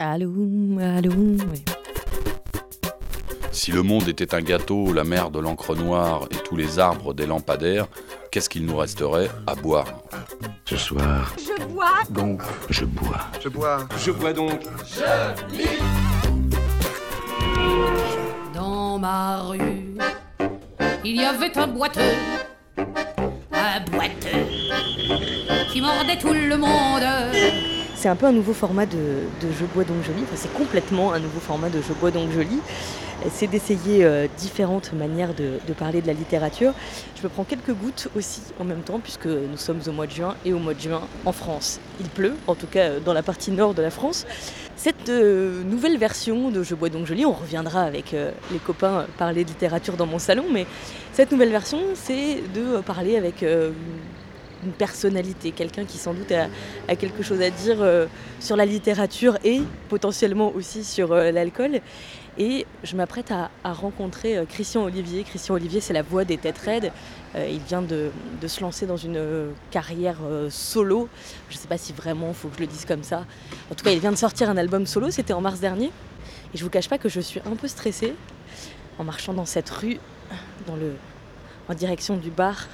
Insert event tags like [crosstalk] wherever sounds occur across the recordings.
Allô, allô. oui. Si le monde était un gâteau, la mer de l'encre noire et tous les arbres des lampadaires, qu'est-ce qu'il nous resterait à boire? Ce soir, Je bois. donc, je bois. Je bois. Je bois donc. Dans ma rue, il y avait un boiteux, un boiteux qui mordait tout le monde. C'est un peu un nouveau format de, Je bois donc joli. C'est complètement un nouveau format de Je bois donc joli. C'est d'essayer euh, différentes manières de, parler de la littérature. Je me prends quelques gouttes aussi en même temps, puisque nous sommes au mois de juin et au mois de juin en France. Il pleut, en tout cas euh, dans la partie nord de la France. Cette euh, nouvelle version de Je bois donc joli, on reviendra avec les copains parler de littérature dans mon salon, mais cette nouvelle version, c'est de parler avec une personnalité, quelqu'un qui sans doute a, quelque chose à dire euh, sur la littérature et potentiellement aussi sur euh, l'alcool. Et je m'apprête à, rencontrer euh, Christian Olivier. Christian Olivier, c'est la voix des Têtes Raides. Il vient de, se lancer dans une carrière solo. Je ne sais pas si vraiment il faut que je le dise comme ça. En tout cas, il vient de sortir un album solo, c'était en mars dernier. Et je vous cache pas que je suis un peu stressée en marchant dans cette rue, dans le, en direction du bar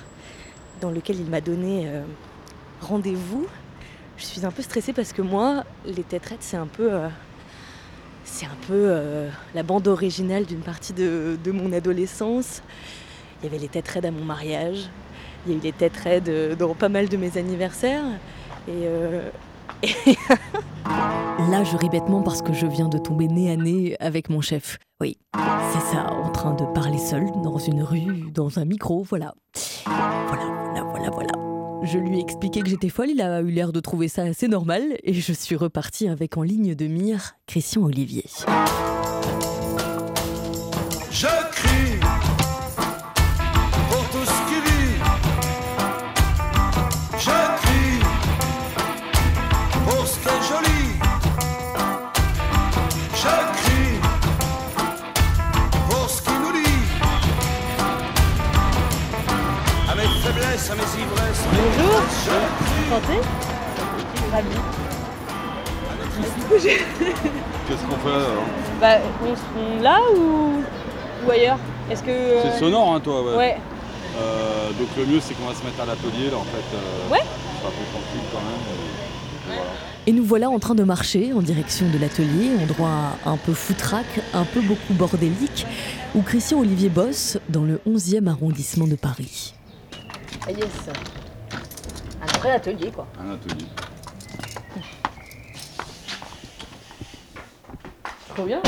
dans lequel il m'a donné euh, rendez-vous. Je suis un peu stressée parce que moi, les têtes c'est un peu, euh, c'est un peu euh, la bande originale d'une partie de, mon adolescence. Il y avait les têtes raides à mon mariage. Il y a eu les têtes raides dans pas mal de mes anniversaires. Et, euh, [laughs] Là, je ris bêtement parce que je viens de tomber nez à nez avec mon chef. Oui, c'est ça, en train de parler seul dans une rue, dans un micro, voilà. Voilà, Je lui ai expliqué que j'étais folle, il a eu l'air de trouver ça assez normal, et je suis repartie avec en ligne de mire Christian Olivier. Santé Ravi. Qu'est-ce qu'on fait là alors Bah, on se là ou, ou ailleurs? Est-ce que. euh, C'est sonore hein toi ouais. Ouais. Euh, donc le mieux c'est qu'on va se mettre à l'atelier là en fait. euh, Ouais. Sera plus tranquille quand même. et- et voilà. Et nous voilà en train de marcher en direction de l'atelier, endroit un peu foutraque, un peu beaucoup bordélique, où Christian Olivier bosse dans le 11e arrondissement de Paris. Ah yes vrai atelier quoi. Un atelier. Trop bien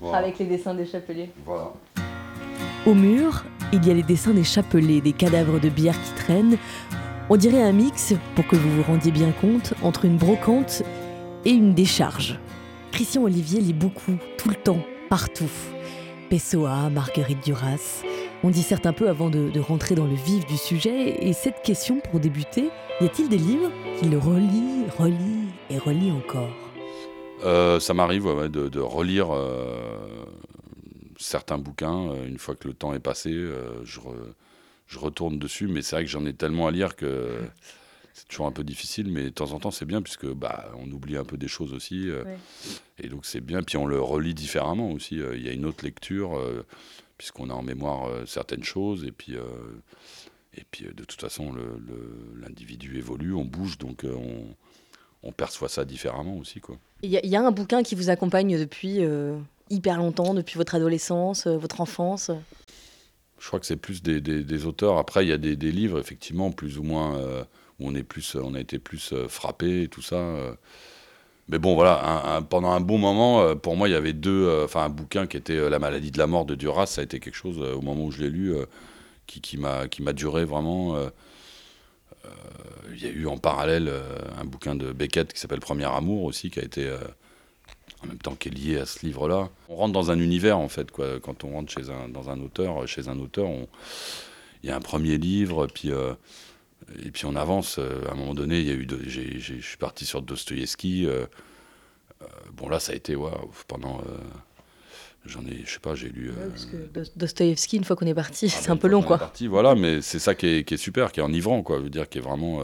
Voilà. Avec les dessins des chapeliers. Voilà. Au mur, il y a les dessins des chapelets, des cadavres de bière qui traînent. On dirait un mix, pour que vous vous rendiez bien compte, entre une brocante et une décharge. Christian Olivier lit beaucoup, tout le temps, partout. Pessoa, Marguerite Duras. On disserte un peu avant de, de rentrer dans le vif du sujet. Et cette question, pour débuter, y a-t-il des livres qu'il relit, relit et relit encore? Euh, ça m'arrive ouais, de, de relire euh, certains bouquins. euh, une fois que le temps est passé, euh, je, re- je retourne dessus. Mais c'est vrai que j'en ai tellement à lire que c'est toujours un peu difficile. Mais de temps en temps, c'est bien puisque bah, on oublie un peu des choses aussi. euh, Ouais. Et donc c'est bien. Puis on le relit différemment aussi. euh, Il y a une autre lecture euh, puisqu'on a en mémoire euh, certaines choses. Et puis, euh, et puis euh, de toute façon, l'individu évolue, on bouge, donc on, on perçoit ça différemment aussi. Quoi. Il y, y a un bouquin qui vous accompagne depuis hyper longtemps, depuis votre adolescence, votre enfance? Je crois que c'est plus des, des- des auteurs. Après, il y a des, des livres, effectivement, plus ou moins, euh, où on, est plus, on a été plus euh, frappé et tout ça. euh. Mais bon, voilà, pendant un bon moment, euh, pour moi, il y avait deux. euh, Enfin, un bouquin qui était euh, La maladie de la mort de Duras, ça a été quelque chose, au moment où je l'ai lu, qui, m'a duré vraiment. Il y a eu en parallèle un bouquin de Beckett qui s'appelle Premier Amour aussi, qui a été. en même temps qui est lié à ce livre-là. On rentre dans un univers en fait, quoi. Quand on rentre chez un, dans un auteur, chez un auteur, il y a un premier livre, puis et puis on avance. Euh, À un moment donné, il y a eu, je suis parti sur Dostoïevski. euh, euh, bon là, ça a été waouh, pendant. euh, J'en ai, je sais pas, j'ai lu. Parce que Dos- Dostoïevski, une fois qu'on est parti, ah, c'est un peu long est quoi. parti, voilà, mais c'est ça qui est, qui est super, qui est enivrant, quoi. Je veux dire, qui est vraiment.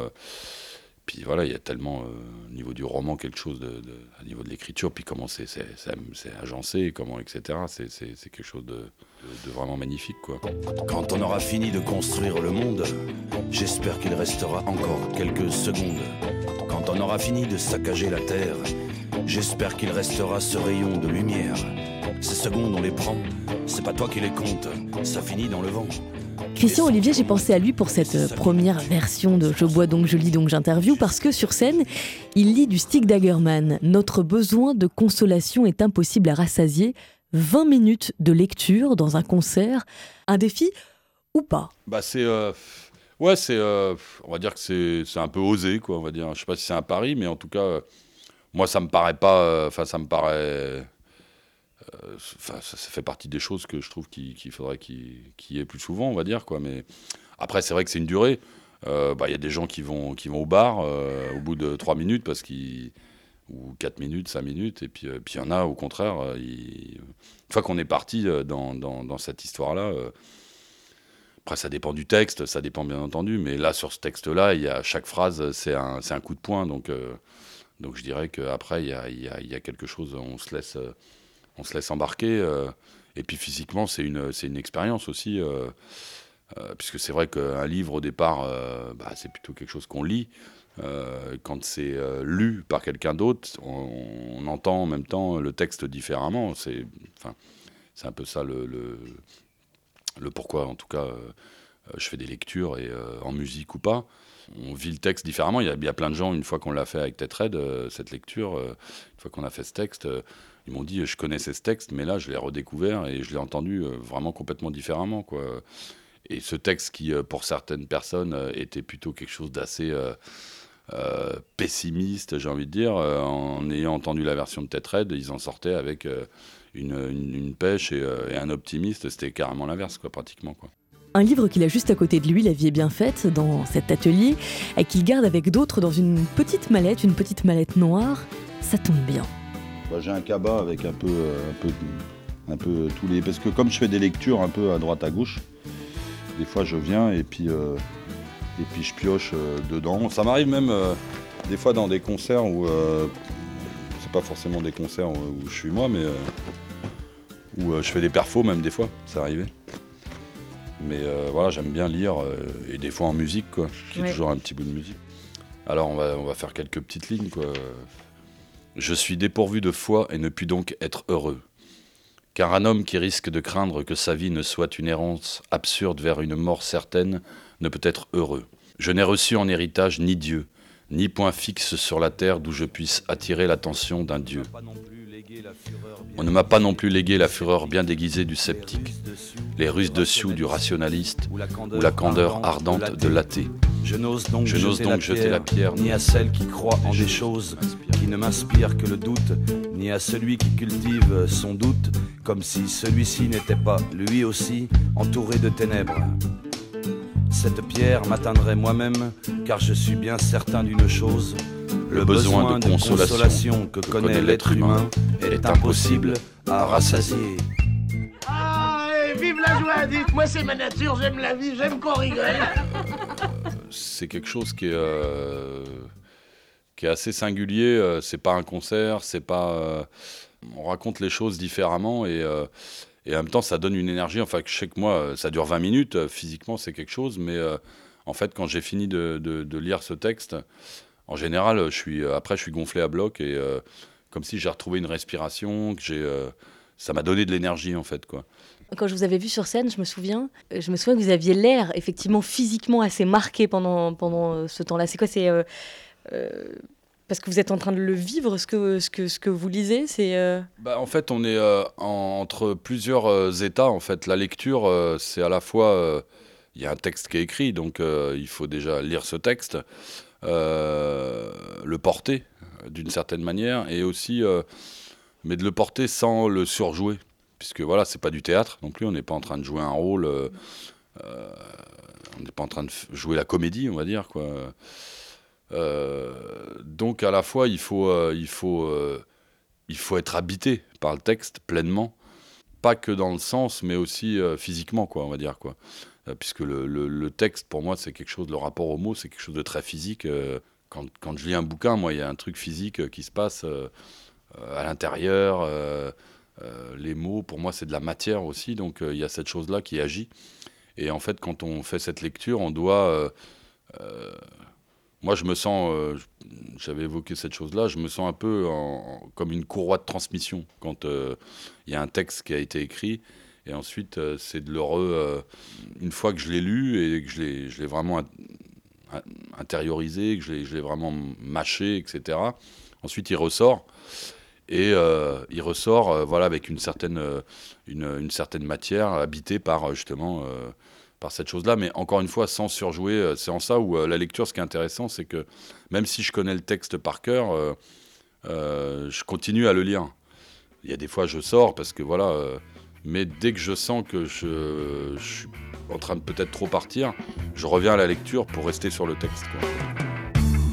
Euh, Puis voilà, il y a tellement au niveau du roman quelque chose de, à niveau de l'écriture, puis comment c'est agencé, comment etc. C'est quelque chose de, de, de, vraiment magnifique quoi. Quand on aura fini de construire le monde, j'espère qu'il restera encore quelques secondes. Quand on aura fini de saccager la terre, j'espère qu'il restera ce rayon de lumière. Ces secondes on les prend, c'est pas toi qui les comptes, ça finit dans le vent. Christian Olivier, j'ai pensé à lui pour cette euh, première version de Je bois donc je lis donc j'interview parce que sur scène, il lit du Stick Daggerman. Notre besoin de consolation est impossible à rassasier. 20 minutes de lecture dans un concert, un défi ou pas? Bah c'est euh, ouais, c'est euh, on va dire que c'est un peu osé quoi, on va dire. Je sais pas si c'est un pari mais en tout cas moi ça me paraît pas enfin ça me paraît ça, ça, fait partie des choses que je trouve qu'il qu faudrait qu'il qu y ait plus souvent, on va dire. Quoi. Mais après, c'est vrai que c'est une durée. Il euh, bah, y a des gens qui vont, au bar euh, au bout de 3 minutes, parce ou 4 minutes, 5 minutes, et puis il y en a, au contraire, il... une fois qu'on est parti dans, cette histoire-là, après ça dépend du texte, ça dépend bien entendu, mais là, sur ce texte-là, il chaque phrase, c'est un, coup de poing, donc, je dirais qu'après, il y a quelque chose, on se laisse on se laisse embarquer. Euh, et puis physiquement, c'est une, une expérience aussi. Euh, euh, puisque c'est vrai qu'un livre, au départ, bah, c'est plutôt quelque chose qu'on lit. quand c'est lu par quelqu'un d'autre, on, entend en même temps le texte différemment. C'est enfin, un peu ça le, le, le, pourquoi, en tout cas, je fais des lectures, et en musique ou pas on vit le texte différemment. Il y, a, il plein de gens, une fois qu'on l'a fait avec Tetred, euh, cette lecture, euh, une fois qu'on a fait ce texte, euh, ils m'ont dit je connaissais ce texte, mais là je l'ai redécouvert et je l'ai entendu vraiment complètement différemment. Quoi. Et ce texte qui, pour certaines personnes, était plutôt quelque chose d'assez pessimiste, j'ai envie de dire, en ayant entendu la version de Tetred, ils en sortaient avec une, pêche et, et un optimiste. C'était carrément l'inverse, quoi, pratiquement. Quoi. Un livre qu'il a juste à côté de lui, La vie est bien faite, dans cet atelier, et qu'il garde avec d'autres dans une petite mallette, une petite mallette noire. Ça tombe bien. Bah, J'ai un cabas avec un peu, un, peu, un peu tous les. Parce que comme je fais des lectures un peu à droite à gauche, des fois je viens et puis, euh, je pioche euh, dedans. Ça m'arrive même euh, des fois dans des concerts où. Euh, c'est pas forcément des concerts où, où je suis moi, mais. euh, où je fais des perfos même des fois, ça arrivait. Mais euh, voilà, j'aime bien lire, euh, et des fois en musique, quoi, qui ouais. est toujours un petit bout de musique. Alors on va, on va faire quelques petites lignes, quoi. Je suis dépourvu de foi et ne puis donc être heureux. Car un homme qui risque de craindre que sa vie ne soit une errance absurde vers une mort certaine ne peut être heureux. Je n'ai reçu en héritage ni Dieu, ni point fixe sur la terre d'où je puisse attirer l'attention d'un Dieu. On ne m'a pas non plus légué la fureur bien déguisée du sceptique, les ruses dessus du rationaliste ou la candeur ardente de l'athée. Je n'ose donc, Je jeter, donc la jeter pierre, la pierre ni à celle qui croit en des choses qui ne m'inspirent que le doute, ni à celui qui cultive son doute, comme si celui-ci n'était pas, lui aussi, entouré de ténèbres. Cette pierre m'atteindrait moi-même, car je suis bien certain d'une chose, le, besoin, besoin de, consolation, consolation que, que connaît l'être humain est impossible à rassasier. Ah, vive la joie, dites moi c'est ma nature, j'aime la vie, j'aime qu'on rigole. [laughs] c'est quelque chose qui est, euh, qui est assez singulier, euh, c'est pas un concert, c'est pas... Euh, on raconte les choses différemment et, euh, et en même temps ça donne une énergie, enfin je sais que moi ça dure 20 minutes, euh, physiquement c'est quelque chose, mais euh, en fait quand j'ai fini de, lire ce texte, en général je suis, après je suis gonflé à bloc et comme si j'ai retrouvé une respiration, que j'ai ça m'a donné de l'énergie en fait quoi. Quand je vous avais vu sur scène, je me souviens, je me souviens que vous aviez l'air effectivement physiquement assez marqué pendant, pendant ce temps-là. C'est quoi C'est euh, euh, parce que vous êtes en train de le vivre ce que ce que ce que vous lisez. C'est euh... bah, en fait on est euh, en, entre plusieurs euh, états. En fait, la lecture c'est à la fois il y a un texte qui est écrit, donc il faut déjà lire ce texte, le porter d'une certaine manière, et aussi mais de le porter sans le surjouer puisque voilà, c'est pas du théâtre non plus, on n'est pas en train de jouer un rôle, on n'est pas en train de jouer la comédie, on va dire quoi. Euh, donc à la fois il faut, euh, il faut, euh, il faut être habité par le texte pleinement, pas que dans le sens, mais aussi physiquement quoi, on va dire quoi. puisque le, le, texte pour moi c'est quelque chose, le rapport au mot c'est quelque chose de très physique quand, quand, je lis un bouquin, moi, il y a un truc physique qui se passe à l'intérieur. les mots, pour moi, c'est de la matière aussi, donc il y a cette chose-là qui agit. Et en fait, quand on fait cette lecture, on doit moi, je me sens, euh, j'avais évoqué cette chose-là, je me sens un peu comme une courroie de transmission quand euh, il y a un texte qui a été écrit. Et ensuite, euh, c'est de le re. une fois que je l'ai lu et que je l'ai vraiment intériorisé, que je l'ai vraiment mâché, etc., ensuite il ressort. Et il ressort voilà, avec une certaine, une, une certaine matière habitée par justement par cette chose-là, mais encore une fois, sans surjouer. Euh, c'est en ça où euh, la lecture, ce qui est intéressant, c'est que même si je connais le texte par cœur, euh, je continue à le lire. Il y a des fois, je sors parce que voilà, mais dès que je sens que je, suis en train de peut-être trop partir, je reviens à la lecture pour rester sur le texte.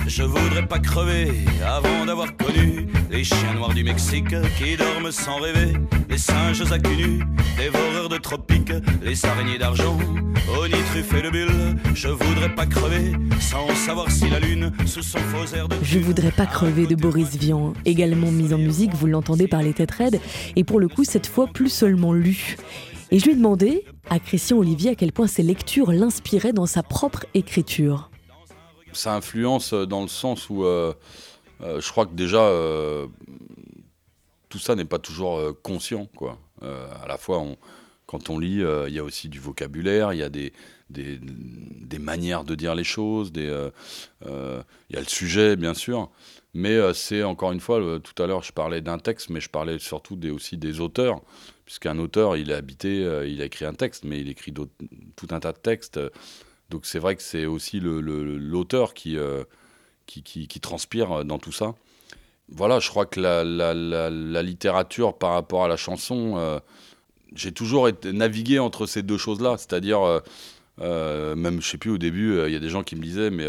Je voudrais pas crever avant d'avoir connu les chiens noirs du Mexique qui dorment sans rêver, les singes à cul nu, dévoreurs de tropiques, les araignées d'argent, et de bulles. Je voudrais pas crever sans savoir si la lune sous son faux air de. Je voudrais pas crever de Boris Vian, également mis en musique, vous l'entendez par les têtes raides, et pour le coup cette fois plus seulement lu. Et je lui ai demandé à Christian Olivier à quel point ses lectures l'inspiraient dans sa propre écriture ça influence euh, dans le sens où euh, euh, je crois que déjà tout ça n'est pas toujours conscient. Quoi. à la fois, quand on lit, il y a aussi du vocabulaire, il y a des, des, manières de dire les choses, il y a le sujet, bien sûr. Mais c'est encore une fois, tout à l'heure, je parlais d'un texte, mais je parlais surtout des, aussi des auteurs, puisqu'un auteur, il est habité, il a écrit un texte, mais il écrit tout un tas de textes. Donc c'est vrai que c'est aussi l'auteur euh, qui, qui, qui, transpire dans tout ça. Voilà, je crois que la, la, littérature par rapport à la chanson, euh, j'ai toujours été navigué entre ces deux choses-là. C'est-à-dire, euh, même, je sais plus, au début, il y a des gens qui me disaient, mais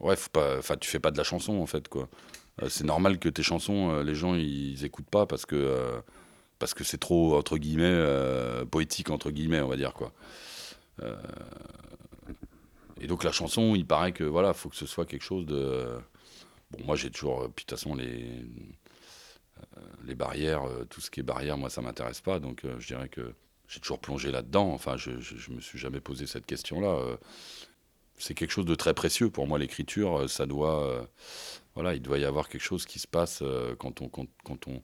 ouais, pas, tu fais pas de la chanson en fait, quoi. c'est normal que tes chansons, les gens, ils écoutent pas parce que parce c'est trop, entre guillemets, poétique, entre guillemets, on va dire, quoi. Et donc la chanson, il paraît que voilà, faut que ce soit quelque chose de. Bon, moi j'ai toujours, puis de toute façon les euh, les barrières, euh, tout ce qui est barrière, moi ça m'intéresse pas. Donc euh, je dirais que j'ai toujours plongé là-dedans. Enfin, je, je, me suis jamais posé cette question-là. c'est quelque chose de très précieux pour moi l'écriture. Ça doit, voilà, il doit y avoir quelque chose qui se passe quand on quand, quand on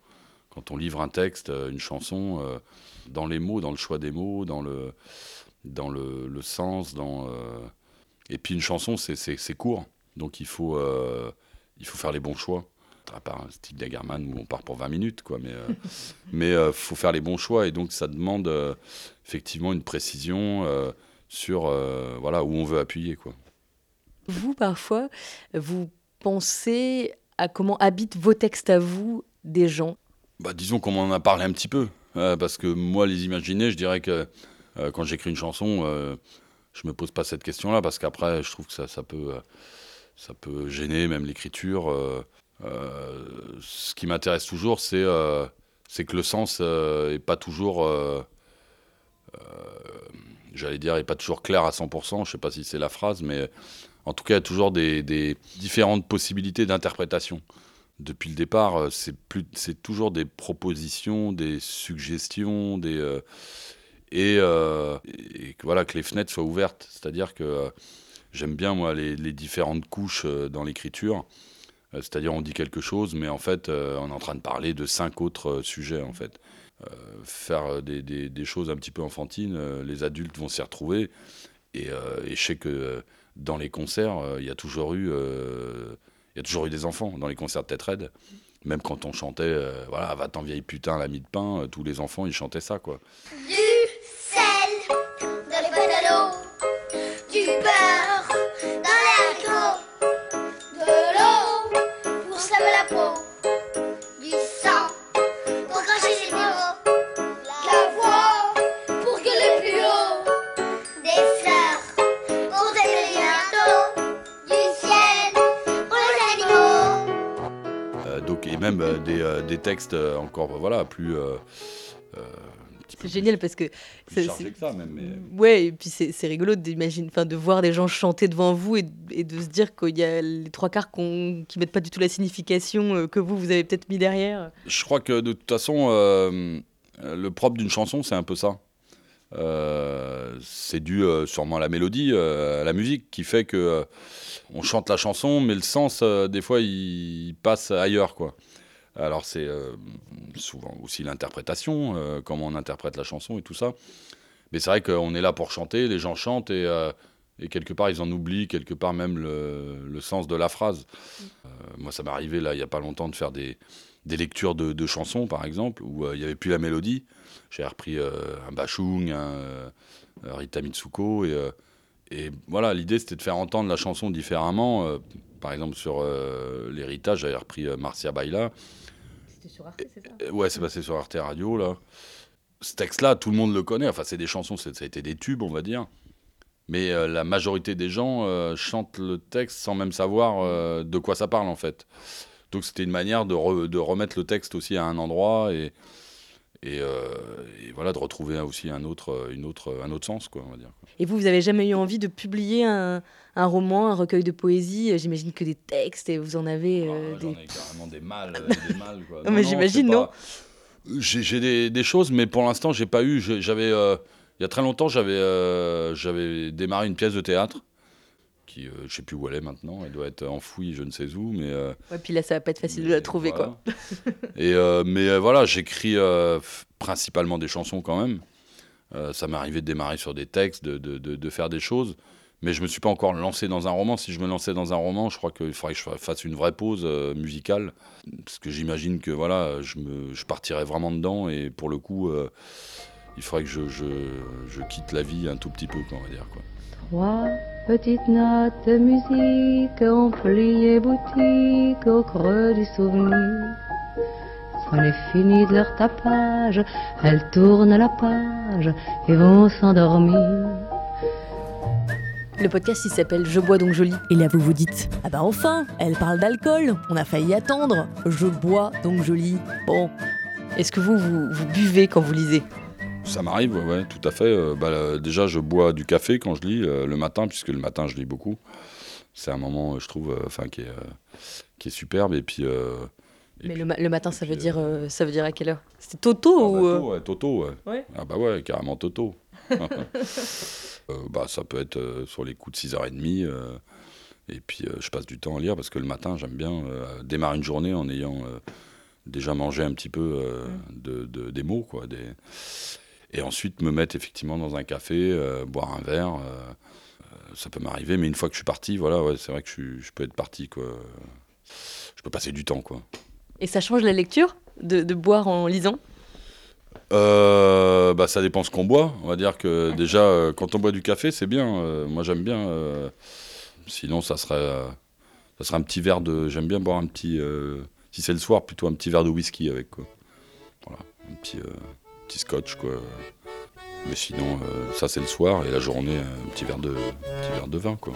quand on livre un texte, une chanson, dans les mots, dans le choix des mots, dans le dans le, le sens, dans et puis une chanson, c'est court, donc il faut, euh, il faut faire les bons choix. À part un style Dagerman où on part pour 20 minutes, quoi. Mais euh, [laughs] mais euh, faut faire les bons choix et donc ça demande effectivement une précision sur voilà où on veut appuyer, quoi. Vous parfois, vous pensez à comment habitent vos textes à vous des gens? Bah, disons qu'on en a parlé un petit peu, parce que moi les imaginer, je dirais que quand j'écris une chanson je me pose pas cette question-là parce qu'après, je trouve que ça, ça, peut, euh, ça peut gêner même l'écriture. Euh, euh, ce qui m'intéresse toujours, c'est que le sens est pas toujours, j'allais dire, est pas toujours clair à 100%. Je sais pas si c'est la phrase, mais en tout cas, il y a toujours des différentes possibilités d'interprétation. Depuis le départ, c'est toujours des propositions, des suggestions, des euh, et, que, voilà, que les fenêtres soient ouvertes. C'est-à-dire que euh, j'aime bien, moi, les, différentes couches euh, dans l'écriture. C'est-à-dire, on dit quelque chose, mais en fait, on est en train de parler de cinq autres sujets, en fait. faire des, choses un petit peu enfantines, les adultes vont s'y retrouver. Et, je sais que dans les concerts, il y a toujours eu... il y a toujours eu des enfants dans les concerts de Red. Même quand on chantait, voilà, va-t'en vieille putain, l'ami de pain, tous les enfants, ils chantaient ça, quoi. Même euh, des, euh, des, textes euh, encore voilà plus C'est génial parce que plus c'est- que ça même. Mais... Ouais, et puis c'est rigolo d'imaginer, enfin, de voir des gens chanter devant vous et, et de se dire qu'il y a les trois quarts qu'on- qui mettent pas du tout la signification que vous, vous avez peut-être mis derrière. Je crois que de toute façon, euh, le propre d'une chanson, c'est un peu ça. Euh, c'est dû euh, sûrement à la mélodie, à la musique, qui fait que on chante la chanson, mais le sens, des fois, il, passe ailleurs, quoi. Alors c'est euh, souvent aussi l'interprétation, euh, comment on interprète la chanson et tout ça. Mais c'est vrai qu'on est là pour chanter, les gens chantent et, euh, quelque part ils en oublient, quelque part même le, sens de la phrase. Moi ça m'est arrivé là il n'y a pas longtemps de faire des, lectures de, chansons par exemple où il n'y avait plus la mélodie. J'ai repris un Bachung, un Rita Mitsuko et, voilà l'idée c'était de faire entendre la chanson différemment. Par exemple sur l'héritage j'avais repris Marcia Baila. Sur Arte, c'est ça Euh, Ouais, c'est passé sur Arte Radio, là. Ce texte-là, tout le monde le connaît. Enfin, c'est des chansons, ça a été des tubes, on va dire. Mais euh, la majorité des gens euh, chantent le texte sans même savoir euh, de quoi ça parle, en fait. Donc, c'était une manière de, de remettre le texte aussi à un endroit et, et, euh, et voilà, de retrouver aussi un autre, euh, une autre, un autre sens, quoi, on va dire. Et vous, vous avez jamais eu envie de publier un, un roman, un recueil de poésie? Euh, J'imagine que des textes et vous en avez euh, Ah, J'en des. ai carrément des mâles, euh, [laughs] des mâles, quoi. Non, mais j'imagine, non J'ai des, des choses, mais pour l'instant, j'ai pas eu. J'avais, euh, il y a très longtemps, j'avais, euh, j'avais démarré une pièce de théâtre qui, euh, je sais plus où elle est maintenant. Elle doit être enfouie, je ne sais où, mais. euh, Ouais, puis là, ça va pas être facile de la trouver, quoi. [laughs] Et euh, mais euh, voilà, j'écris euh, principalement des chansons quand même. Euh, ça m'est arrivé de démarrer sur des textes, de, de, de- de faire des choses. Mais je me suis pas encore lancé dans un roman. Si je me lançais dans un roman, je crois qu'il faudrait que je fasse une vraie pause euh, musicale. Parce que j'imagine que voilà, je, me, je partirais vraiment dedans. Et pour le coup, euh, il faudrait que je, je, je quitte la vie un tout petit peu, quoi, on va dire. Quoi. Trois petites notes de musique ont plié boutique au creux du souvenir. C'en est fini de leur tapage, elles tournent la page et vont s'endormir. Le podcast, il s'appelle Je bois donc joli. Et là, vous vous dites, ah bah enfin, elle parle d'alcool, on a failli attendre. Je bois donc joli. Bon, Est-ce que vous, vous, vous buvez quand vous lisez? Ça m'arrive, ouais, ouais, tout à fait. Euh, bah, euh, déjà, je bois du café quand je lis euh, le matin, puisque le matin, je lis beaucoup. C'est un moment, euh, je trouve, enfin, qui, est, qui est superbe. Et puis. et Mais puis- le, ma- le matin, ça veut, dire, euh, ça veut dire à quelle heure? C'était Toto ah, ou. bah, tôt, ouais, Toto, ouais. Ouais. Ah bah ouais, carrément Toto. [laughs] Euh, bah, ça peut être euh, sur les coups de 6h30. euh, et puis, je passe du temps à lire parce que le matin, j'aime bien démarrer une journée en ayant déjà mangé un petit peu euh, de, de- des mots, quoi. Des... Et ensuite, me mettre effectivement dans un café, euh, boire un verre. euh, euh, ça peut m'arriver, mais une fois que je suis parti, voilà, ouais, c'est vrai que je, peux être parti, quoi. Je peux passer du temps, quoi. Et ça change la lecture de, de boire en lisant? Euh, bah, ça dépend ce qu'on boit. On va dire que déjà, euh, quand on boit du café, c'est bien. Euh, moi, j'aime bien. sinon, ça serait, ça serait un petit verre de. J'aime bien boire un petit. si c'est le soir, plutôt un petit verre de whisky avec. Quoi. Voilà, un petit, petit scotch, quoi. Mais sinon, euh, ça c'est le soir et la journée, un petit verre de, petit verre de vin, quoi.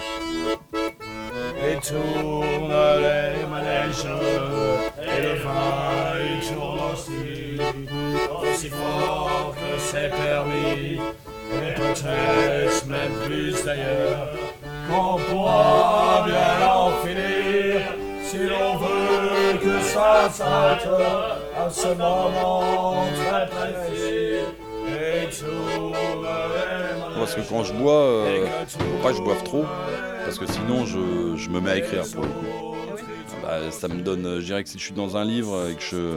Et tourne les manèges, et le vin il tourne aussi, aussi fort que c'est permis, et peut-être même plus d'ailleurs, qu'on pourra bien en finir, si l'on veut que ça s'arrête à ce moment très précis. Et tourne les manèges, Parce que quand je bois, euh, faut pas que je boive trop, parce que sinon je, je me mets à écrire pour le coup. Bah, ça me donne, euh, je dirais que si je suis dans un livre et que je,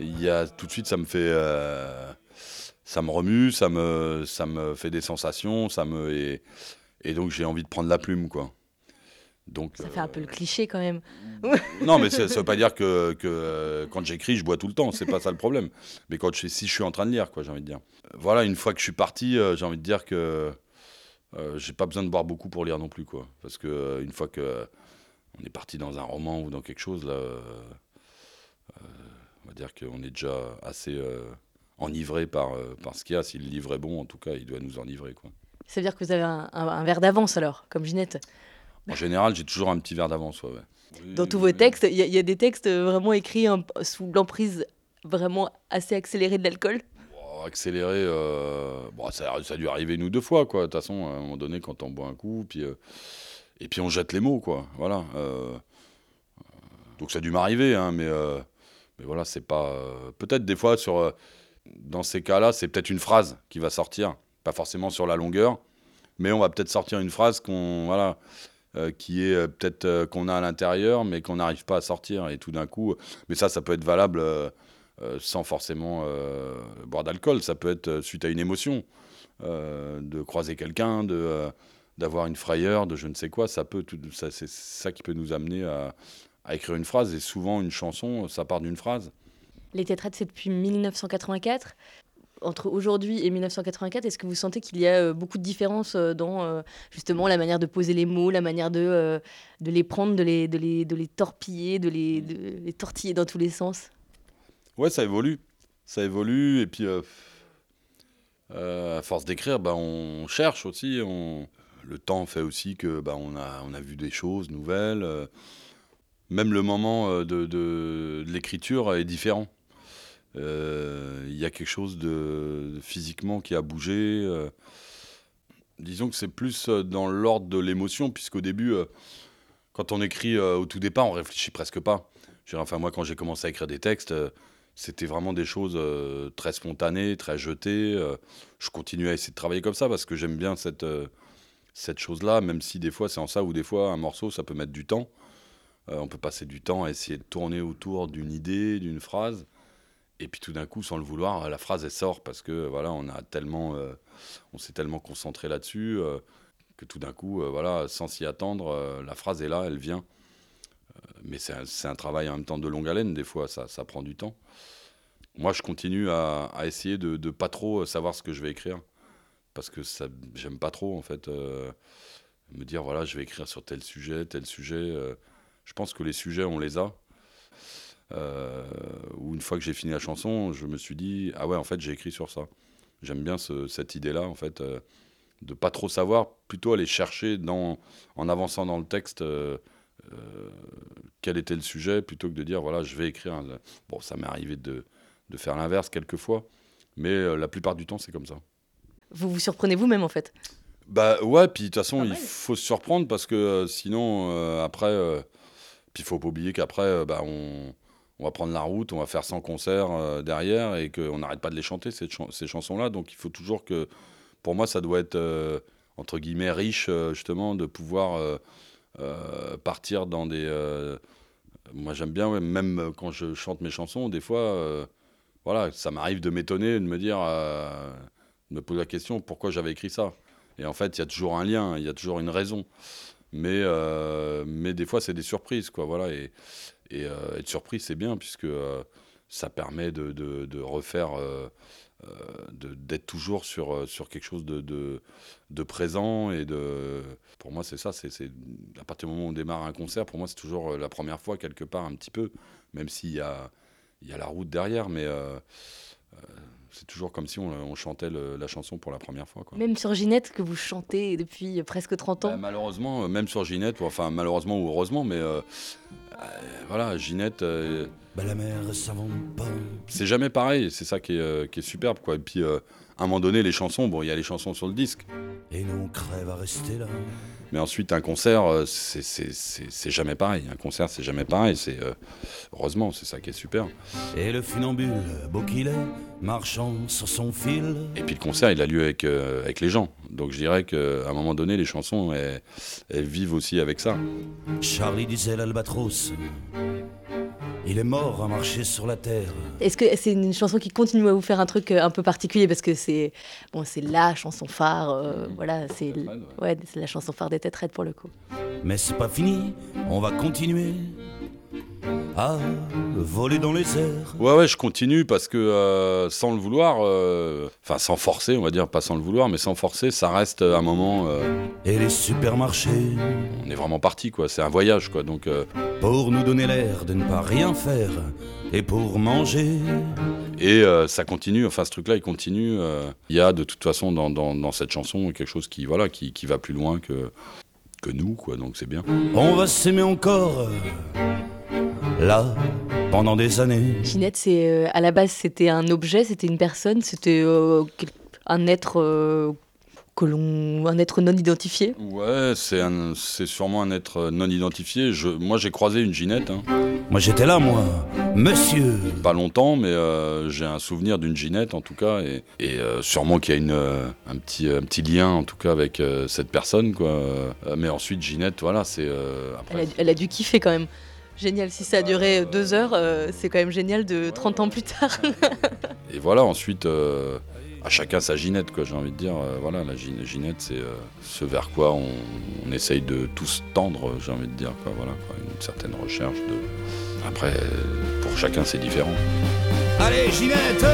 il y a tout de suite ça me fait, euh, ça me remue, ça me, ça me fait des sensations, ça me et, et donc j'ai envie de prendre la plume quoi. Donc Ça fait un peu le cliché quand même. [laughs] non, mais ça, ça veut pas dire que, que, euh, quand j'écris, je bois tout le temps. C'est pas ça le problème. Mais quand je, si je suis en train de lire, quoi, j'ai envie de dire. Euh, Voilà, une fois que je suis parti, euh, j'ai envie de dire que euh, j'ai pas besoin de boire beaucoup pour lire non plus, quoi. Parce que euh, une fois que euh, on est parti dans un roman ou dans quelque chose, là, euh, euh, on va dire qu'on est déjà assez euh, enivré par, euh, par ce qu'il y a. Si le livre est bon, en tout cas, il doit nous enivrer, quoi. Ça veut dire que vous avez un, un- un verre d'avance alors, comme Ginette? En général, j'ai toujours un petit verre d'avance, ouais, ouais. [laughs] Dans tous vos textes, il y, a- il y a des textes vraiment écrits sous l'emprise vraiment assez accélérée de l'alcool? accélérer, euh, bon, ça, ça, a dû arriver une ou deux fois, quoi. De toute façon, à un moment donné, quand on boit un coup, puis, euh, et puis on jette les mots, quoi. Voilà. Euh, donc ça a dû m'arriver, hein, mais, mais voilà, c'est pas. peut-être des fois, sur, dans ces cas-là, c'est peut-être une phrase qui va sortir, pas forcément sur la longueur, mais on va peut-être sortir une phrase qu'on. Voilà. Qui est peut-être qu'on a à l'intérieur, mais qu'on n'arrive pas à sortir. Et tout d'un coup, mais ça, ça peut être valable euh, sans forcément euh, boire d'alcool. Ça peut être euh, suite à une émotion, de croiser quelqu'un, de d'avoir une frayeur, de je ne sais quoi. Ça peut, ça, c'est ça qui peut nous amener à, écrire une phrase. Et souvent, une chanson, ça part d'une phrase. Les tétraites, c'est depuis 1984 entre aujourd'hui et 1984, est-ce que vous sentez qu'il y a beaucoup de différences dans justement la manière de poser les mots, la manière de, de les prendre, de les, de les, de les torpiller, de les, de les tortiller dans tous les sens? Ouais, ça évolue. Ça évolue. Et puis, euh, euh, à force d'écrire, bah, on cherche aussi. On... Le temps fait aussi que bah, on, a, on a vu des choses nouvelles. Euh. Même le moment de, de, l'écriture est différent. Il y a quelque chose de, physiquement qui a bougé. disons que c'est plus dans l'ordre de l'émotion, puisqu'au début, quand on écrit au tout départ, on réfléchit presque pas. Enfin, moi, quand j'ai commencé à écrire des textes, c'était vraiment des choses euh, très spontanées, très jetées. Euh, je continue à essayer de travailler comme ça parce que j'aime bien cette, euh, cette chose-là, même si des fois c'est en ça ou des fois un morceau ça peut mettre du temps. on peut passer du temps à essayer de tourner autour d'une idée, d'une phrase. Et puis tout d'un coup, sans le vouloir, la phrase elle sort parce que voilà, on a tellement, on s'est tellement concentré là-dessus que tout d'un coup, voilà, sans s'y attendre, la phrase est là, elle vient mais c'est un, travail en même temps de longue haleine, des fois, ça, ça prend du temps. Moi, je continue à, essayer de ne pas trop savoir ce que je vais écrire, parce que j'aime pas trop, en fait, euh, me dire, voilà, je vais écrire sur tel sujet, tel sujet. Euh. je pense que les sujets, on les a. Euh, ou une fois que j'ai fini la chanson, je me suis dit, ah ouais, en fait, j'ai écrit sur ça. J'aime bien cette idée-là, en fait, de pas trop savoir, plutôt aller chercher dans, en avançant dans le texte euh, quel était le sujet plutôt que de dire voilà je vais écrire bon ça m'est arrivé de, de faire l'inverse quelquefois mais euh, la plupart du temps c'est comme ça. Vous vous surprenez vous-même en fait? Bah ouais puis de toute façon il faut se surprendre parce que euh, sinon après puis il faut pas oublier qu'après bah, on, on, va prendre la route on va faire 100 concerts derrière et qu'on n'arrête pas de les chanter ces, ces chansons là donc il faut toujours que pour moi ça doit être entre guillemets riche justement de pouvoir euh, partir dans des. Euh, moi, j'aime bien, même quand je chante mes chansons, des fois, euh, voilà, ça m'arrive de m'étonner, de me dire, de me poser la question pourquoi j'avais écrit ça? Et en fait, il y a toujours un lien, il y a toujours une raison. Mais, mais des fois, c'est des surprises, quoi. Voilà. Et, et être surpris, c'est bien, puisque ça permet de, refaire euh, d'être toujours sur, euh, sur quelque chose de, présent et de pour moi c'est ça c'est à partir du moment où on démarre un concert pour moi c'est toujours euh, la première fois quelque part un petit peu même s'il y a y a la route derrière mais c'est toujours comme si on, chantait la chanson pour la première fois. Quoi. Même sur Ginette, que vous chantez depuis presque 30 ans bah, Malheureusement, même sur Ginette, enfin malheureusement ou heureusement, mais voilà, Ginette, bah, la mer pas. C'est jamais pareil, c'est ça qui est, euh, qui est, superbe quoi. Et puis euh, à un moment donné, les chansons, bon, il y a les chansons sur le disque. Et nous crève à rester là. Mais ensuite, un concert, euh, c'est jamais pareil. Un concert, c'est jamais pareil. C'est heureusement, c'est ça qui est super. Et le funambule, beau qu'il est, marchant sur son fil. Et puis le concert, il a lieu avec, avec les gens. Donc je dirais qu'à un moment donné, les chansons, elles, elles vivent aussi avec ça. Charlie disait l'albatros. Il est mort à marcher sur la terre. Est-ce que c'est une chanson qui continue à vous faire un truc euh, un peu particulier parce que c'est bon, c'est la chanson phare, euh, voilà, c'est ouais, c'est la chanson phare des Têtes pour le coup. Mais c'est pas fini, on va continuer à voler dans les airs. Ouais, ouais, je continue parce que euh, sans le vouloir, euh, enfin sans forcer, on va dire, pas sans le vouloir, mais sans forcer, ça reste un moment. Euh, Et les supermarchés On est vraiment parti, quoi. C'est un voyage, quoi. Donc. Pour nous donner l'air de ne pas rien faire et pour manger. Et ça continue, enfin ce truc-là, il continue. Il y a de toute façon dans, dans, dans, cette chanson quelque chose qui, voilà, qui, qui va plus loin que, que nous, quoi. Donc c'est bien. On va s'aimer encore là pendant des années. Ginette, c'est euh, à la base c'était un objet, c'était une personne, c'était euh, un être euh, que l'on, un être non identifié. Ouais, c'est un- c'est sûrement un être non identifié. Je, moi, j'ai croisé une Ginette. hein. Moi j'étais là, moi, monsieur. Pas longtemps, mais euh, j'ai un souvenir d'une Ginette en tout cas, et, et, euh, sûrement qu'il y a une, euh, un, petit, un petit lien en tout cas avec euh, cette personne, quoi. Euh, mais ensuite, Ginette, voilà, c'est euh, après. Elle a, elle a dû kiffer quand même. Génial, si ça a duré deux heures, euh, c'est quand même génial de 30 ans plus tard. [laughs] Et voilà, ensuite, euh, à chacun sa Ginette, quoi. J'ai envie de dire, euh, voilà, la Gin- Ginette, c'est euh, ce vers quoi on, on essaye de tous tendre, j'ai envie de dire, quoi. Voilà, quoi, une certaine recherche de. Après, euh, pour chacun, c'est différent. Allez, Ginette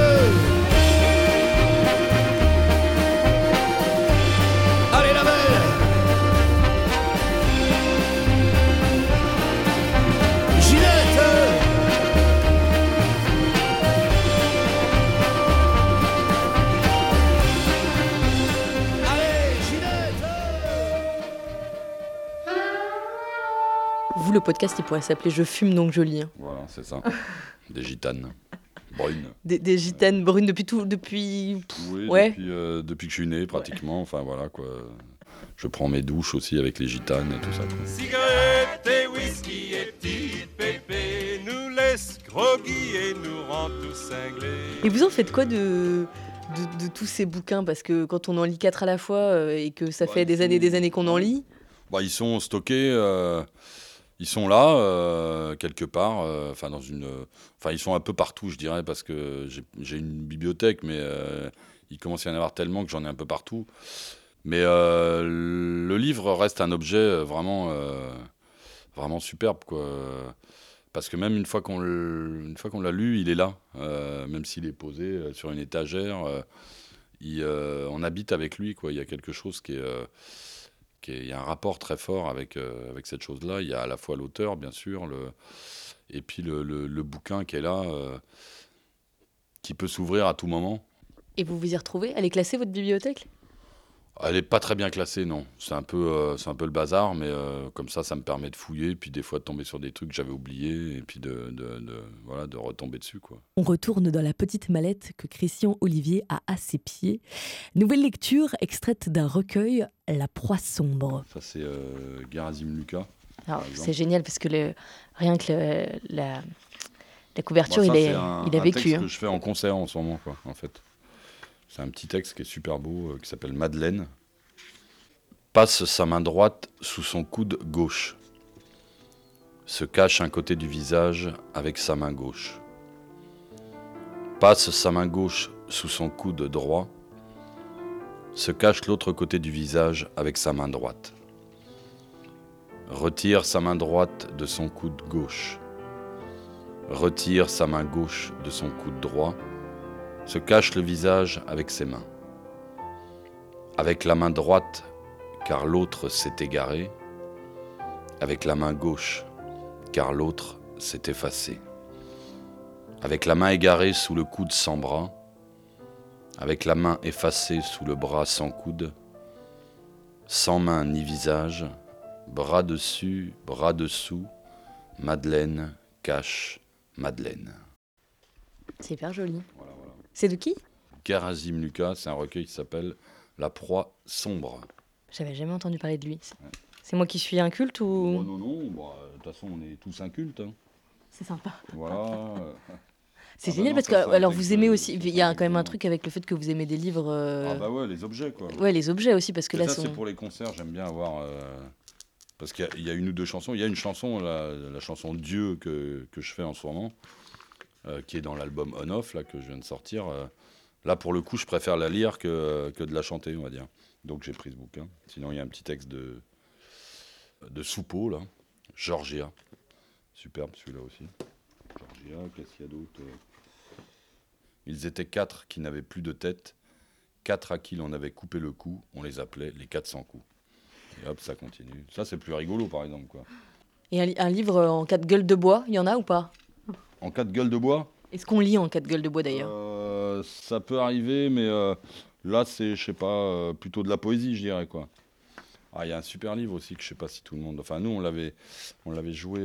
Vous, le podcast, il pourrait s'appeler Je fume donc je lis. hein. Voilà, c'est ça. Des gitanes. Brunes. Des, des gitanes brunes depuis tout, depuis. Oui, Ouais. depuis, euh, depuis que je suis né, pratiquement. Enfin, voilà, quoi. Je prends mes douches aussi avec les gitanes et tout ça. quoi. Cigarettes et whisky et petite pépé nous laissent groggy et nous rend tous cinglés. Et vous en faites quoi de, de, de tous ces bouquins? Parce que quand on en lit quatre à la fois euh, et que ça fait des années et des années qu'on en lit, Bah, ils sont stockés, euh, ils sont là, euh, quelque part, euh, enfin, dans une. Enfin, ils sont un peu partout, je dirais, parce que j'ai- une bibliothèque, mais euh, il commence à y en avoir tellement que j'en ai un peu partout. Mais le livre reste un objet vraiment, vraiment superbe, quoi. Parce que même une fois qu'on l'a lu, il est là, même s'il est posé sur une étagère. on habite avec lui, quoi. Il y a quelque chose qui est- il y a un rapport très fort avec euh, avec cette chose-là. Il y a à la fois l'auteur, bien sûr, le et puis le, le- bouquin qui est là, euh, qui peut s'ouvrir à tout moment. et vous vous y retrouvez? Elle est classée, votre bibliothèque? Elle est pas très bien classée, non. C'est un peu, euh, c'est un peu le bazar, mais euh, comme ça, ça me permet de fouiller, puis des fois de tomber sur des trucs que j'avais oubliés, et puis de, de, de- voilà, de retomber dessus, quoi. On retourne dans la petite mallette que Christian Olivier a à ses pieds. Nouvelle lecture extraite d'un recueil, La proie sombre. Ça, c'est euh, Gerasim Lucas. Alors, c'est génial parce que le, rien que le- la, la couverture, Bon, ça, il, est, c'est un- il a un vécu. texte hein. que je fais en concert en ce moment, quoi, en fait. C'est un petit texte qui est super beau, euh, qui s'appelle Madeleine. Passe sa main droite sous son coude gauche. Se cache un côté du visage avec sa main gauche. Passe sa main gauche sous son coude droit. Se cache l'autre côté du visage avec sa main droite. Retire sa main droite de son coude gauche retire sa main gauche de son coude droit, se cache le visage avec ses mains. Avec la main droite, car l'autre s'est égaré, avec la main gauche, car l'autre s'est effacé. Avec la main égarée sous le coude sans bras, avec la main effacée sous le bras sans coude, sans main ni visage, bras dessus, bras dessous, Madeleine cache Madeleine. C'est hyper joli. C'est de qui Karazim Lucas, c'est un recueil qui s'appelle La proie sombre. J'avais jamais entendu parler de lui. C'est moi qui suis inculte ou non, non, bon, euh, de toute façon, on est tous incultes. hein. C'est sympa. Voilà. [laughs] C'est Ah bah génial non, parce que alors vous aimez aussi. Il y a quand même un truc avec le fait que vous aimez des livres. euh, Ah bah ouais, les objets quoi. Ouais, les objets aussi parce que Et là ça, sont. c'est pour les concerts, j'aime bien avoir. euh, Parce qu'il y a- il y, a une ou deux chansons. Il y a une chanson, la, la chanson Dieu que, que je fais en ce moment, euh, qui est dans l'album On Off, là, que je viens de sortir. euh. Là, pour le coup, je préfère la lire que, que de la chanter, on va dire. Donc j'ai pris ce bouquin. Sinon, il y a un petit texte de, de Soupeau, là. Georgia. Superbe celui-là aussi. Georgia, qu'est-ce qu'il y a d'autre euh Ils étaient quatre qui n'avaient plus de tête, quatre à qui l'on avait coupé le cou, on les appelait les 400 coups. Et hop, ça continue. Ça, c'est plus rigolo, par exemple. Et un livre en quatre gueules de bois, il y en a ou pas? En quatre gueules de bois, Est-ce qu'on lit en quatre gueules de bois d'ailleurs euh, ça peut arriver, mais euh, là, c'est, je sais pas, euh, plutôt de la poésie, je dirais. quoi. Ah, il y a un super livre aussi que je sais pas si tout le monde. Enfin, nous, on l'avait, on l'avait joué,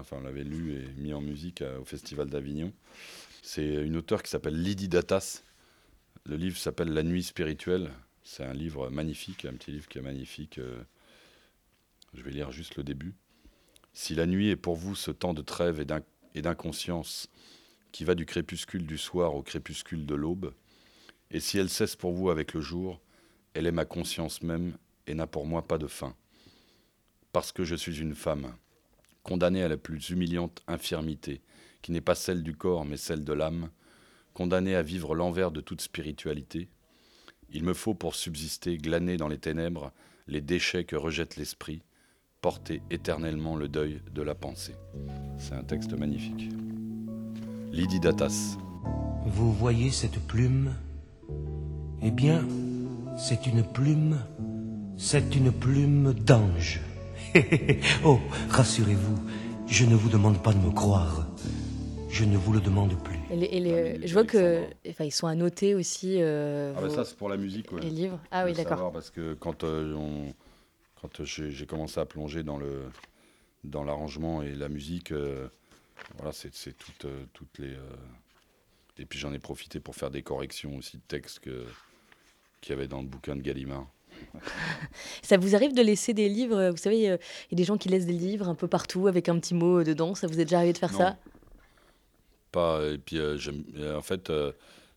enfin, on l'avait lu et mis en musique au Festival d'Avignon. C'est une auteure qui s'appelle Lydie Datas. Le livre s'appelle La nuit spirituelle. C'est un livre magnifique, un petit livre qui est magnifique. Je vais lire juste le début. Si la nuit est pour vous ce temps de trêve et et d'inconscience qui va du crépuscule du soir au crépuscule de l'aube, et si elle cesse pour vous avec le jour, elle est ma conscience même et n'a pour moi pas de fin. Parce que je suis une femme, condamnée à la plus humiliante infirmité, qui n'est pas celle du corps mais celle de l'âme, condamnée à vivre l'envers de toute spiritualité, il me faut pour subsister glaner dans les ténèbres les déchets que rejette l'esprit, porter éternellement le deuil de la pensée. C'est un texte magnifique. Lydie Datas. Vous voyez cette plume? Eh bien, c'est une plume, c'est une plume d'ange. [laughs] oh, rassurez-vous, je ne vous demande pas de me croire. Je ne vous le demande plus. Et les- et les- je vois que, enfin, ils sont annotés aussi. euh, Ah bah vos- ça c'est pour la musique. ouais. Les livres. Ah oui, d'accord. Parce que quand, euh, on- quand j'ai j'ai commencé à plonger dans le dans l'arrangement et la musique, euh, voilà, c'est toutes, euh, toutes les. euh, Et puis j'en ai profité pour faire des corrections aussi de textes qu'il y avait dans le bouquin de Gallimard. [laughs] Ça vous arrive de laisser des livres euh, Vous savez, euh, il y a des gens qui laissent des livres un peu partout avec un petit mot euh, dedans. Ça vous est déjà arrivé de faire Non. ça? Pas, et puis euh, euh, en fait, euh,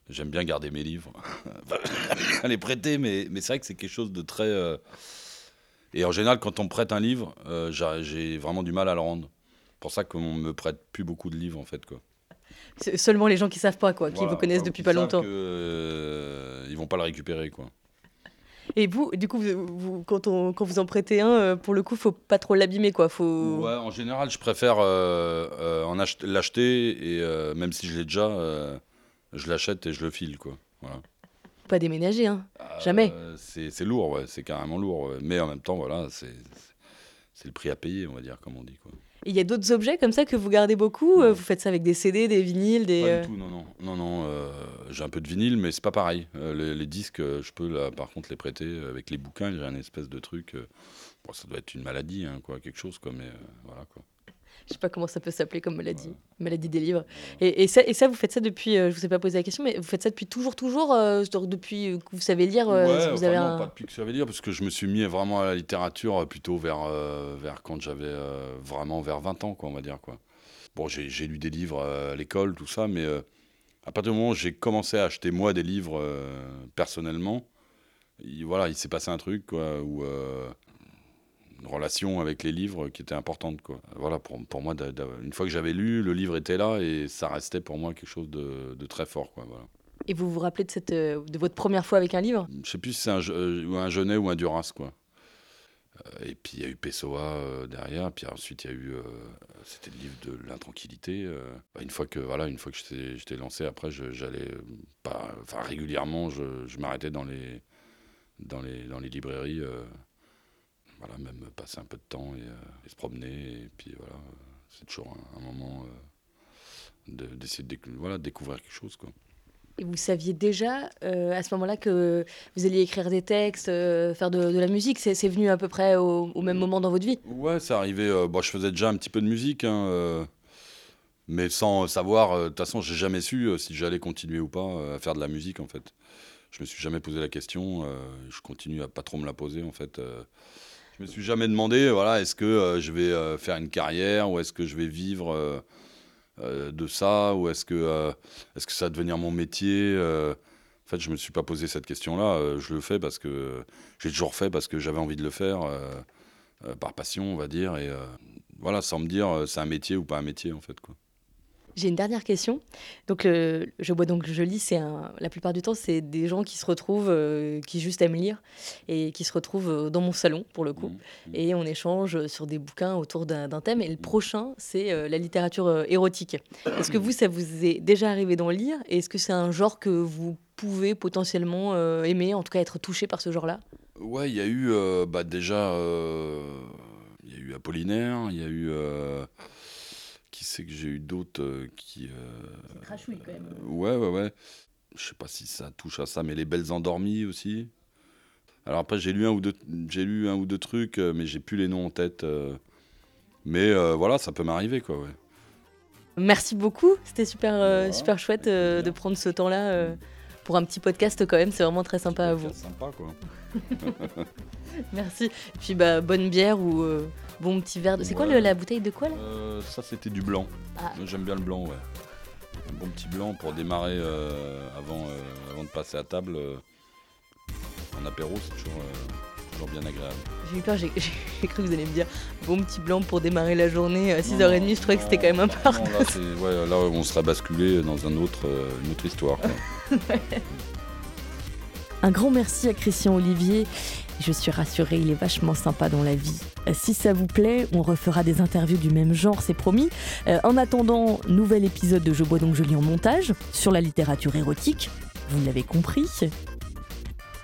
j'aime bien garder mes livres, [laughs] [laughs] les prêter, mais, mais c'est vrai que c'est quelque chose de très. Et en général, quand on me prête un livre, euh, j'a- j'ai vraiment du mal à le rendre. C'est pour ça qu'on me prête plus beaucoup de livres, en fait. Quoi. Seulement les gens qui savent pas, quoi, qui Voilà, vous connaissent depuis pas longtemps. que, euh, ils vont pas le récupérer, quoi. Et vous, du coup, vous, vous- quand, on, quand vous en prêtez un, euh, pour le coup, faut pas trop l'abîmer, quoi. Faut... Ouais, en général, je préfère euh, euh, en l'acheter et même si je l'ai déjà, je l'achète et je le file, quoi. Voilà. Pas déménager, hein. Jamais. Euh, c'est c'est lourd, ouais, c'est carrément lourd. ouais. Mais en même temps, voilà, c'est c'est le prix à payer, on va dire, comme on dit. Quoi. Et il y a d'autres objets comme ça que vous gardez beaucoup euh, Vous faites ça avec des CD, des vinyles, des. Pas euh, du tout, non, non. non, non euh, J'ai un peu de vinyle, mais c'est pas pareil. Euh, les, les disques, euh, je peux là, par contre les prêter avec les bouquins. J'ai un espèce de truc. euh, bon, ça doit être une maladie, hein, quoi, quelque chose, quoi, mais euh, voilà, quoi. Je sais pas comment ça peut s'appeler comme maladie. Maladie des livres. Et, et ça, et ça, vous faites ça depuis. euh, je vous ai pas posé la question, mais vous faites ça depuis toujours, toujours euh, depuis que vous savez lire euh, Ouais, si vous enfin, non, un. pas depuis que ça veut dire, parce que je me suis mis vraiment à la littérature euh, plutôt vers, vers quand j'avais vraiment vers 20 ans, quoi, on va dire. Quoi. Bon, j'ai lu des livres à l'école, tout ça, mais à partir du moment où j'ai commencé à acheter moi des livres personnellement, il, voilà, il s'est passé un truc, quoi, où, euh, une relation avec les livres qui était importante, quoi. Voilà, pour, pour moi, une fois que j'avais lu, le livre était là et ça restait pour moi quelque chose de, de très fort, quoi, voilà. Et vous vous rappelez de, cette, euh, de votre première fois avec un livre? Je sais plus si c'est un, euh, ou un Genet ou un Duras, quoi. Euh, et puis il y a eu Pessoa euh, derrière, puis ensuite il y a eu, euh, c'était le livre de l'intranquillité. euh. Bah, une fois que voilà, une fois que j'étais- lancé, après j'allais pas, enfin régulièrement, je, je m'arrêtais dans les, dans les, dans les librairies, voilà, même passer un peu de temps et, euh, et se promener, et puis voilà, c'est toujours un, un moment euh, de- d'essayer de, voilà, découvrir quelque chose, quoi. Et vous saviez déjà euh, à ce moment-là que vous alliez écrire des textes, euh, faire de, de la musique? C'est venu à peu près au, au même moment dans votre vie? Ouais, ça arrivait. euh, bon, je faisais déjà un petit peu de musique, hein, mais sans savoir. De toute façon, j'ai jamais su si j'allais continuer ou pas à faire de la musique, en fait. Je me suis jamais posé la question. je continue à pas trop me la poser, en fait. Je me suis jamais demandé, voilà, est-ce que euh, je vais euh, faire une carrière ou est-ce que je vais vivre euh, de ça ou est-ce que est-ce que ça va devenir mon métier. En fait, je me suis pas posé cette question-là. je le fais parce que j'ai toujours fait parce que j'avais envie de le faire. par passion, on va dire, et voilà, sans me dire c'est un métier ou pas un métier, en fait. Quoi. J'ai une dernière question. Donc, le- je bois donc je lis. C'est la plupart du temps, c'est des gens qui se retrouvent, euh, qui juste aiment lire et qui se retrouvent euh, dans mon salon pour le coup. Et on échange sur des bouquins autour d'un thème. Et le prochain, c'est euh, la littérature euh, érotique. Est-ce que vous, ça vous est déjà arrivé d'en lire? Et est-ce que c'est un genre que vous pouvez potentiellement aimer, en tout cas être touché par ce genre-là? Ouais, il y a eu bah, déjà, il y a eu Apollinaire, il y a eu. Euh, c'est que j'ai eu d'autres euh, qui. euh, crachouille quand même. Ouais, ouais, ouais. Je sais pas si ça touche à ça, mais Les Belles Endormies aussi. Alors après, j'ai lu un ou deux, j'ai lu un ou deux trucs, euh, mais j'ai plus les noms en tête. euh. mais euh, voilà, ça peut m'arriver, quoi. Ouais. Merci beaucoup, c'était super, euh, super chouette euh, de prendre ce temps-là euh, pour un petit podcast quand même, c'est vraiment très sympa à vous. Sympa, quoi. [laughs] Merci. Et puis bah, bonne bière ou euh, bon petit verre. de- C'est quoi le- la bouteille de quoi là Euh, ça, c'était du blanc. Ah. Moi, J'aime bien le blanc, ouais. Un bon petit blanc pour démarrer euh, avant, euh, avant de passer à table. en apéro, c'est toujours, toujours bien agréable. J'ai eu peur, j'ai [laughs] j'ai cru que vous allez me dire bon petit blanc pour démarrer la journée à 6h30, je trouvais que c'était quand même un peu. Non, là, c'est- ouais, là, on sera basculé dans un autre, euh, une autre histoire. [laughs] Un grand merci à Christian Olivier. Je suis rassurée, il est vachement sympa dans la vie. Euh, Si ça vous plaît, on refera des interviews du même genre, c'est promis. Euh, en attendant, nouvel épisode de Je bois donc je lis en montage sur la littérature érotique. Vous l'avez compris.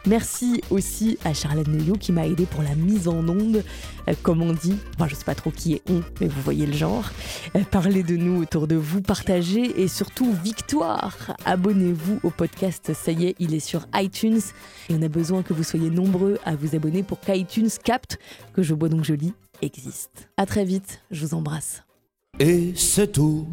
Merci aussi à Charlotte Nouillot qui m'a aidé pour la mise en onde, euh, comme on dit. Enfin, je sais pas trop qui est on, mais vous voyez le genre. Euh, parlez de nous autour de vous, partagez et surtout victoire. Abonnez-vous au podcast, ça y est, il est sur iTunes et on a besoin que vous soyez nombreux à vous abonner pour qu'iTunes capte que Je bois donc je lis existe. À très vite, je vous embrasse. Et c'est tout.